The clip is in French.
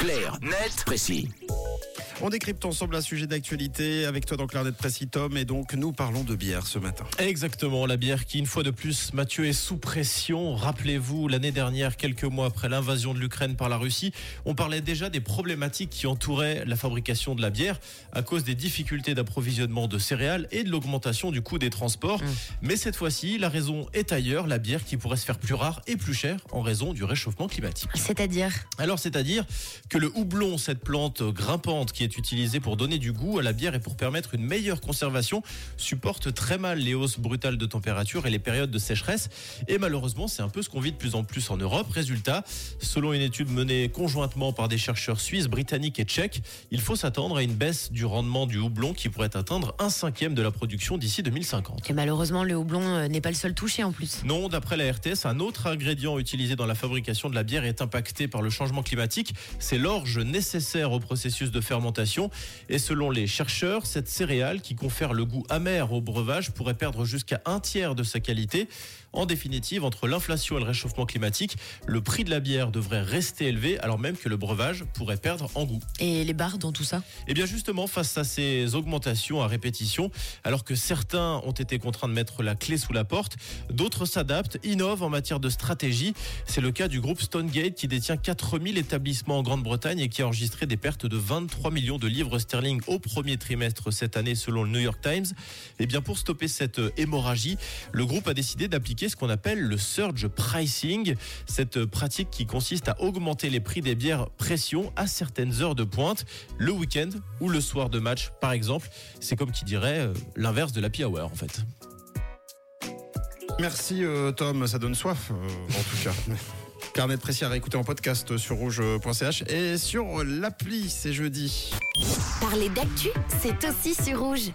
Clair, net, précis. On décrypte ensemble un sujet d'actualité avec toi dans Clarnet Précis Tom et donc nous parlons de bière ce matin. Exactement, la bière qui une fois de plus Mathieu est sous pression. Rappelez-vous, l'année dernière, quelques mois après l'invasion de l'Ukraine par la Russie, on parlait déjà des problématiques qui entouraient la fabrication de la bière à cause des difficultés d'approvisionnement de céréales et de l'augmentation du coût des transports. Mais cette fois-ci, la raison est ailleurs, la bière qui pourrait se faire plus rare et plus chère en raison du réchauffement climatique. C'est-à-dire? Alors, c'est-à-dire que le houblon, cette plante grimpante qui est utilisée pour donner du goût à la bière et pour permettre une meilleure conservation, supporte très mal les hausses brutales de température et les périodes de sécheresse. Et malheureusement, c'est un peu ce qu'on vit de plus en plus en Europe. Résultat, selon une étude menée conjointement par des chercheurs suisses, britanniques et tchèques, il faut s'attendre à une baisse du rendement du houblon qui pourrait atteindre un cinquième de la production d'ici 2050. Et malheureusement, le houblon euh, n'est pas le seul touché en plus. Non, d'après la RTS, un autre ingrédient utilisé dans la fabrication de la bière est impacté par le changement climatique. C'est l'orge nécessaire au processus de fermentation. Et selon les chercheurs, cette céréale qui confère le goût amer au breuvage pourrait perdre jusqu'à un tiers de sa qualité. En définitive, entre l'inflation et le réchauffement climatique, le prix de la bière devrait rester élevé alors même que le breuvage pourrait perdre en goût. Et les bars dans tout ça? Et bien justement, face à ces augmentations à répétition, alors que certains ont été contraints de mettre la clé sous la porte, d'autres s'adaptent, innovent en matière de stratégie. C'est le cas du groupe Stonegate qui détient 4000 établissements en Grande-Bretagne et qui a enregistré des pertes de 23 millions de livres sterling au premier trimestre cette année selon le New York Times. Et bien pour stopper cette hémorragie, le groupe a décidé d'appliquer ce qu'on appelle le surge pricing, cette pratique qui consiste à augmenter les prix des bières pression à certaines heures de pointe, le week-end ou le soir de match par exemple. C'est comme qui dirait euh, l'inverse de l'happy hour en fait. Merci euh, Tom, ça donne soif euh, en tout cas. Carnet de précis à réécouter en podcast sur rouge.ch et sur l'appli, c'est jeudi. Parler d'actu, c'est aussi sur rouge.